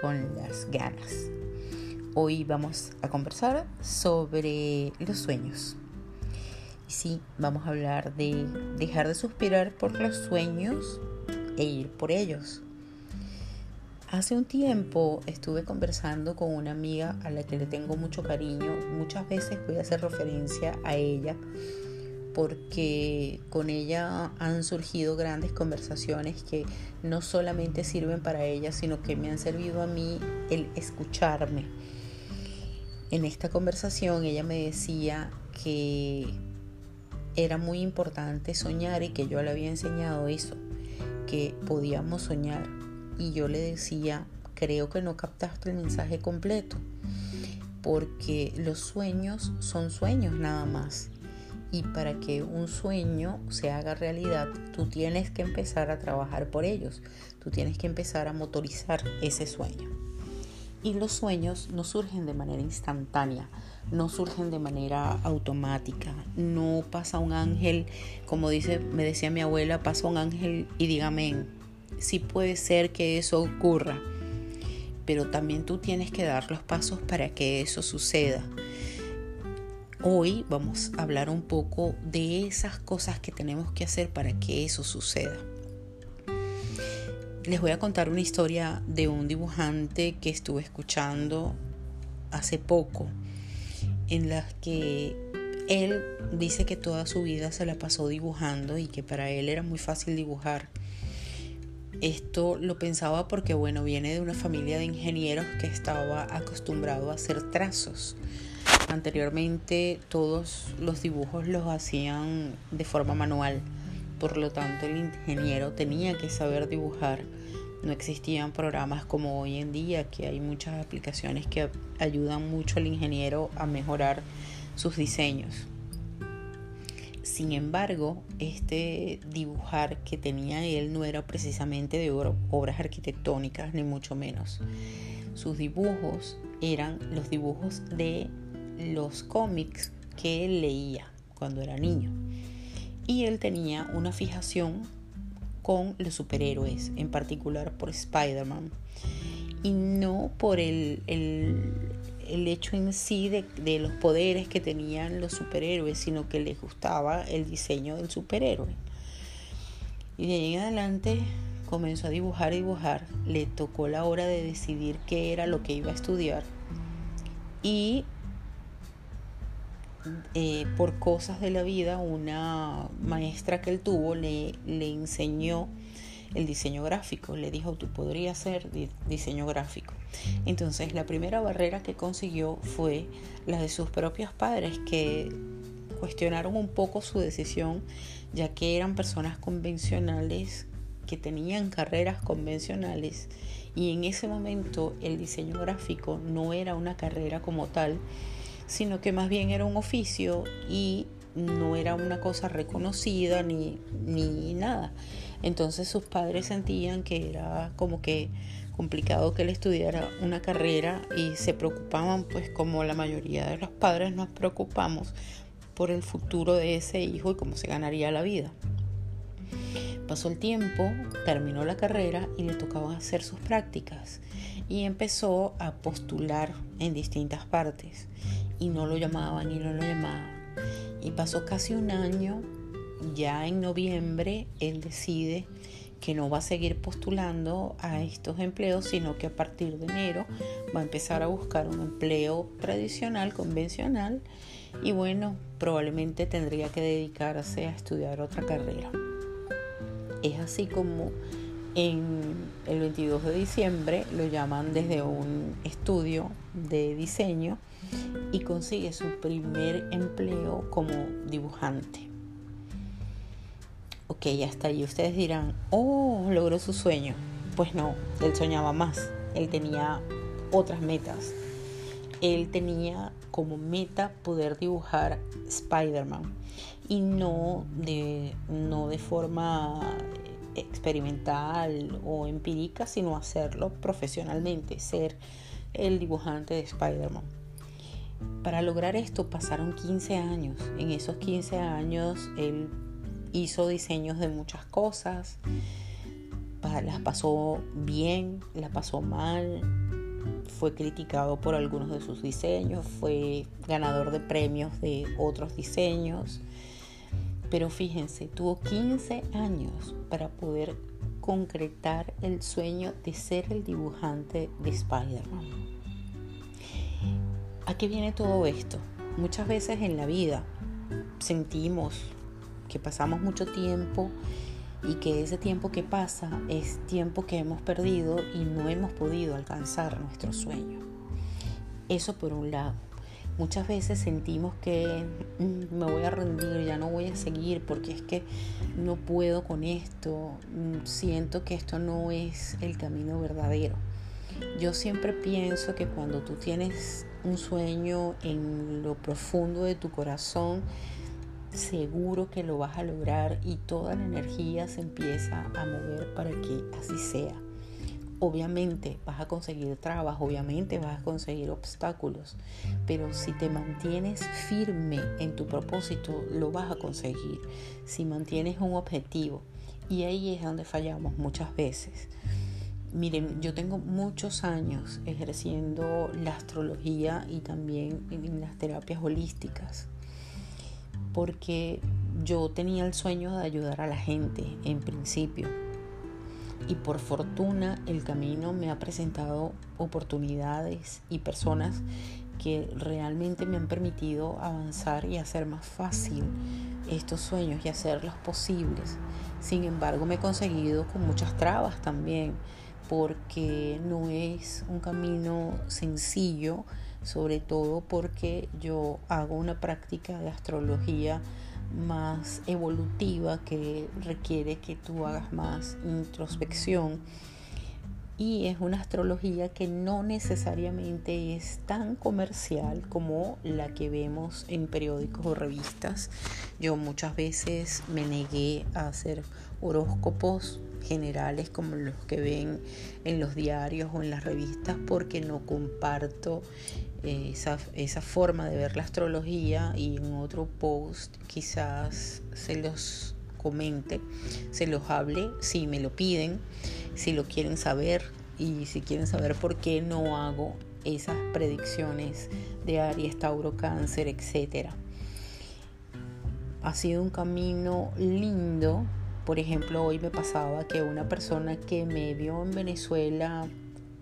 con las ganas. Hoy vamos a conversar sobre los sueños. Sí, vamos a hablar de dejar de suspirar por los sueños e ir por ellos. Hace un tiempo estuve conversando con una amiga a la que le tengo mucho cariño. Muchas veces voy a hacer referencia a ella porque con ella han surgido grandes conversaciones que no solamente sirven para ella, sino que me han servido a mí el escucharme. En esta conversación ella me decía que era muy importante soñar y que yo le había enseñado eso, que podíamos soñar. Y yo le decía, creo que no captaste el mensaje completo, porque los sueños son sueños nada más y para que un sueño se haga realidad, tú tienes que empezar a trabajar por ellos, tú tienes que empezar a motorizar ese sueño. Y los sueños no surgen de manera instantánea, no surgen de manera automática, no pasa un ángel, como dice, me decía mi abuela, pasa un ángel y dígame, sí puede ser que eso ocurra, pero también tú tienes que dar los pasos para que eso suceda. Hoy vamos a hablar un poco de esas cosas que tenemos que hacer para que eso suceda. Les voy a contar una historia de un dibujante que estuve escuchando hace poco, en la que él dice que toda su vida se la pasó dibujando y que para él era muy fácil dibujar. Esto lo pensaba porque, bueno, viene de una familia de ingenieros que estaba acostumbrado a hacer trazos Anteriormente todos los dibujos los hacían de forma manual, por lo tanto el ingeniero tenía que saber dibujar. No existían programas como hoy en día, que hay muchas aplicaciones que ayudan mucho al ingeniero a mejorar sus diseños. Sin embargo, este dibujar que tenía él no era precisamente de obras arquitectónicas, ni mucho menos. Sus dibujos eran los dibujos de los cómics que él leía cuando era niño. Y él tenía una fijación con los superhéroes, en particular por Spider-Man. Y no por el, el, hecho en sí de, de, los poderes que tenían los superhéroes, sino que les gustaba el diseño del superhéroe. Y de ahí en adelante comenzó a dibujar dibujar. Le tocó la hora de decidir qué era lo que iba a estudiar. Y eh, por cosas de la vida, una maestra que él tuvo le, le enseñó el diseño gráfico. Le dijo, tú podrías hacer diseño gráfico. Entonces, la primera barrera que consiguió fue la de sus propios padres, que cuestionaron un poco su decisión, ya que eran personas convencionales, que tenían carreras convencionales, y en ese momento el diseño gráfico no era una carrera como tal, sino que más bien era un oficio y no era una cosa reconocida ni, ni nada. Entonces sus padres sentían que era como que complicado que él estudiara una carrera y se preocupaban, pues como la mayoría de los padres nos preocupamos por el futuro de ese hijo y cómo se ganaría la vida. Pasó el tiempo, terminó la carrera y le tocaba hacer sus prácticas y empezó a postular en distintas partes y no lo llamaban y no lo llamaban. Y pasó casi un año, ya en noviembre él decide que no va a seguir postulando a estos empleos, sino que a partir de enero va a empezar a buscar un empleo tradicional, convencional, y bueno, probablemente tendría que dedicarse a estudiar otra carrera. Es así como en el 22 de diciembre lo llaman desde un estudio de diseño y consigue su primer empleo como dibujante. Ok, hasta ahí ustedes dirán, oh, logró su sueño. Pues no, él soñaba más, él tenía otras metas. Él tenía como meta poder dibujar Spider-Man y no de, no de forma experimental o empírica, sino hacerlo profesionalmente, ser el dibujante de Spider-Man. Para lograr esto pasaron 15 años. En esos 15 años él hizo diseños de muchas cosas. Las pasó bien, las pasó mal, fue criticado por algunos de sus diseños, fue ganador de premios de otros diseños, pero fíjense, tuvo 15 años para poder concretar el sueño de ser el dibujante de Spider-Man. ¿A qué viene todo esto? Muchas veces en la vida sentimos que pasamos mucho tiempo y que ese tiempo que pasa es tiempo que hemos perdido y no hemos podido alcanzar nuestro sueño. Eso por un lado. Muchas veces sentimos que mm, me voy a rendir, ya no voy a seguir porque es que no puedo con esto, mm, siento que esto no es el camino verdadero. Yo siempre pienso que cuando tú tienes un sueño en lo profundo de tu corazón, seguro que lo vas a lograr y toda la energía se empieza a mover para que así sea. Obviamente vas a conseguir trabajo, obviamente vas a conseguir obstáculos, pero si te mantienes firme en tu propósito, lo vas a conseguir. Si mantienes un objetivo, y ahí es donde fallamos muchas veces. Miren, yo tengo muchos años ejerciendo la astrología y también en las terapias holísticas porque yo tenía el sueño de ayudar a la gente en principio. Y por fortuna el camino me ha presentado oportunidades y personas que realmente me han permitido avanzar y hacer más fácil estos sueños y hacerlos posibles. Sin embargo, me he conseguido con muchas trabas también, porque no es un camino sencillo sobre todo porque yo hago una práctica de astrología más evolutiva que requiere que tú hagas más introspección y es una astrología que no necesariamente es tan comercial como la que vemos en periódicos o revistas. Yo muchas veces me negué a hacer horóscopos generales como los que ven en los diarios o en las revistas porque no comparto esa, esa, forma de ver la astrología y en otro post quizás se los comente, se los hable, si me lo piden, si lo quieren saber y si quieren saber por qué no hago esas predicciones de Aries, Tauro, Cáncer, etc. Ha sido un camino lindo. Por ejemplo, hoy me pasaba que una persona que me vio en Venezuela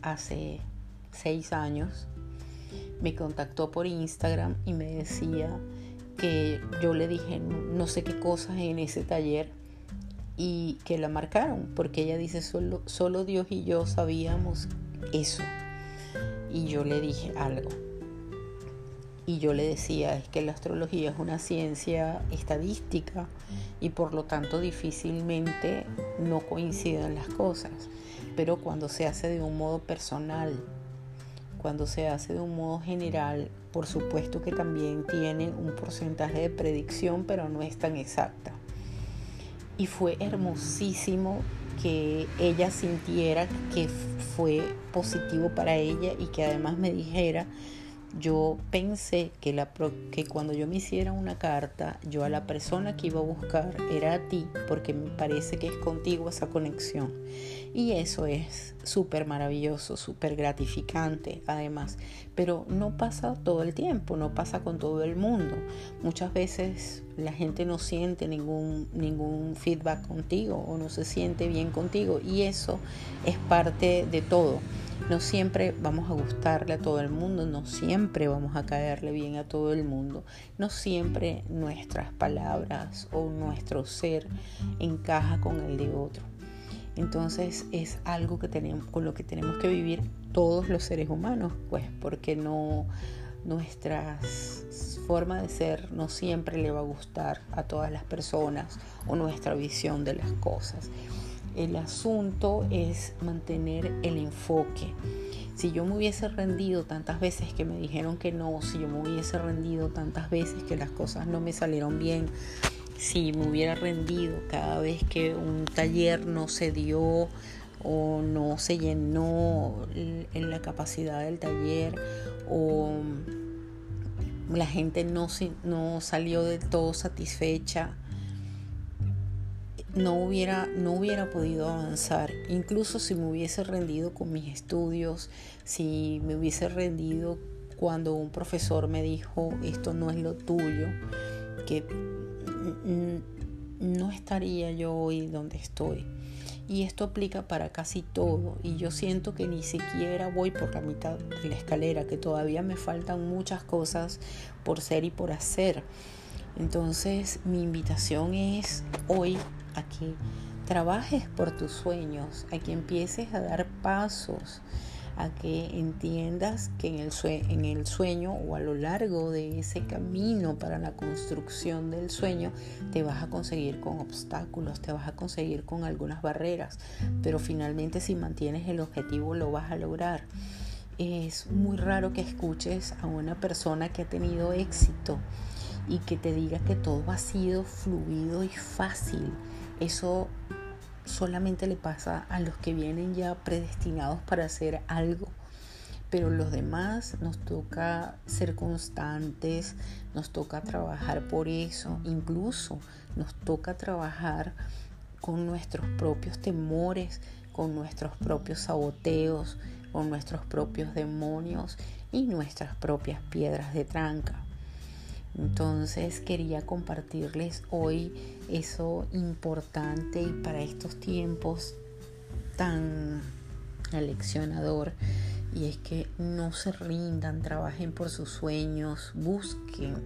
hace seis años me contactó por Instagram y me decía que yo le dije no sé qué cosas en ese taller y que la marcaron, porque ella dice solo, solo Dios y yo sabíamos eso. Y yo le dije algo. Y yo le decía, es que la astrología es una ciencia estadística y por lo tanto difícilmente no coinciden las cosas. Pero cuando se hace de un modo personal, cuando se hace de un modo general, por supuesto que también tiene un porcentaje de predicción, pero no es tan exacta. Y fue hermosísimo que ella sintiera que fue positivo para ella y que además me dijera, yo pensé que, la, que cuando yo me hiciera una carta, yo a la persona que iba a buscar era a ti, porque me parece que es contigo esa conexión. Y eso es súper maravilloso, súper gratificante además. Pero no pasa todo el tiempo, no pasa con todo el mundo. Muchas veces la gente no siente ningún, ningún feedback contigo o no se siente bien contigo. Y eso es parte de todo. No siempre vamos a gustarle a todo el mundo, no siempre vamos a caerle bien a todo el mundo, no siempre nuestras palabras o nuestro ser encaja con el de otro. Entonces es algo que tenemos, con lo que tenemos que vivir todos los seres humanos, pues porque no nuestra forma de ser no siempre le va a gustar a todas las personas o nuestra visión de las cosas. El asunto es mantener el enfoque. Si yo me hubiese rendido tantas veces que me dijeron que no, si yo me hubiese rendido tantas veces que las cosas no me salieron bien, si me hubiera rendido cada vez que un taller no se dio o no se llenó en la capacidad del taller o la gente no, no salió del todo satisfecha, no hubiera, no hubiera podido avanzar, incluso si me hubiese rendido con mis estudios, si me hubiese rendido cuando un profesor me dijo esto no es lo tuyo, que no estaría yo hoy donde estoy. Y esto aplica para casi todo. Y yo siento que ni siquiera voy por la mitad de la escalera, que todavía me faltan muchas cosas por ser y por hacer. Entonces mi invitación es hoy a que trabajes por tus sueños, a que empieces a dar pasos, a que entiendas que en el, en el sueño o a lo largo de ese camino para la construcción del sueño te vas a conseguir con obstáculos, te vas a conseguir con algunas barreras, pero finalmente si mantienes el objetivo lo vas a lograr. Es muy raro que escuches a una persona que ha tenido éxito y que te diga que todo ha sido fluido y fácil. Eso solamente le pasa a los que vienen ya predestinados para hacer algo. Pero los demás nos toca ser constantes, nos toca trabajar por eso, incluso nos toca trabajar con nuestros propios temores, con nuestros propios saboteos, con nuestros propios demonios y nuestras propias piedras de tranca. Entonces quería compartirles hoy eso importante y para estos tiempos tan aleccionador y es que no se rindan, trabajen por sus sueños, busquen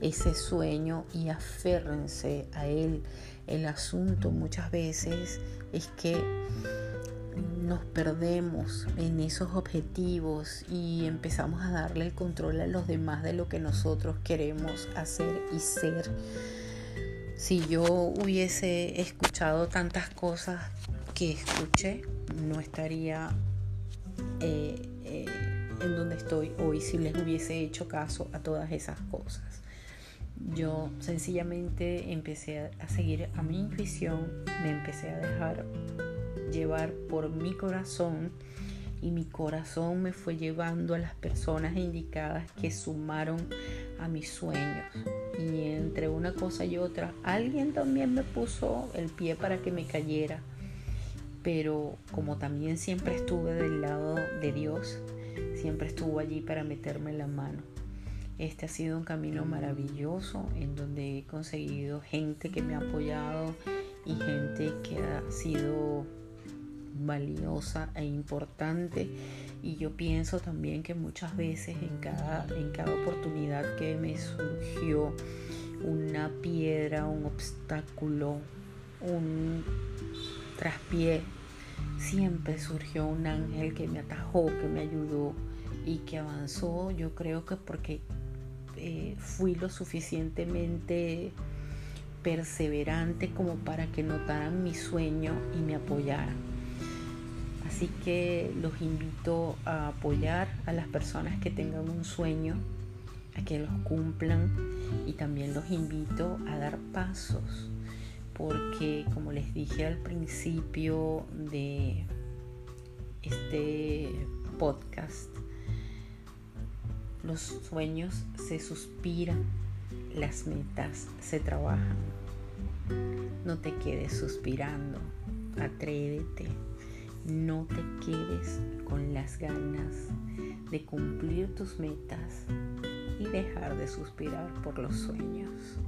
ese sueño y aférrense a él. El asunto muchas veces es que nos perdemos en esos objetivos y empezamos a darle el control a los demás de lo que nosotros queremos hacer y ser. Si yo hubiese escuchado tantas cosas que escuché, no estaría eh, eh, en donde estoy hoy si les hubiese hecho caso a todas esas cosas. Yo sencillamente empecé a seguir a mi intuición, me empecé a dejar llevar por mi corazón y mi corazón me fue llevando a las personas indicadas que sumaron a mis sueños. Y entre una cosa y otra, alguien también me puso el pie para que me cayera. Pero como también siempre estuve del lado de Dios, siempre estuvo allí para meterme la mano. Este ha sido un camino maravilloso en donde he conseguido gente que me ha apoyado y gente que ha sido valiosa e importante y yo pienso también que muchas veces en cada, en cada oportunidad que me surgió una piedra, un obstáculo, un traspié, siempre surgió un ángel que me atajó, que me ayudó y que avanzó, yo creo que porque eh, fui lo suficientemente perseverante como para que notaran mi sueño y me apoyaran. Así que los invito a apoyar a las personas que tengan un sueño, a que los cumplan y también los invito a dar pasos, porque como les dije al principio de este podcast, los sueños se suspiran, las metas se trabajan. No te quedes suspirando, atrévete no te quedes con las ganas de cumplir tus metas y dejar de suspirar por los sueños.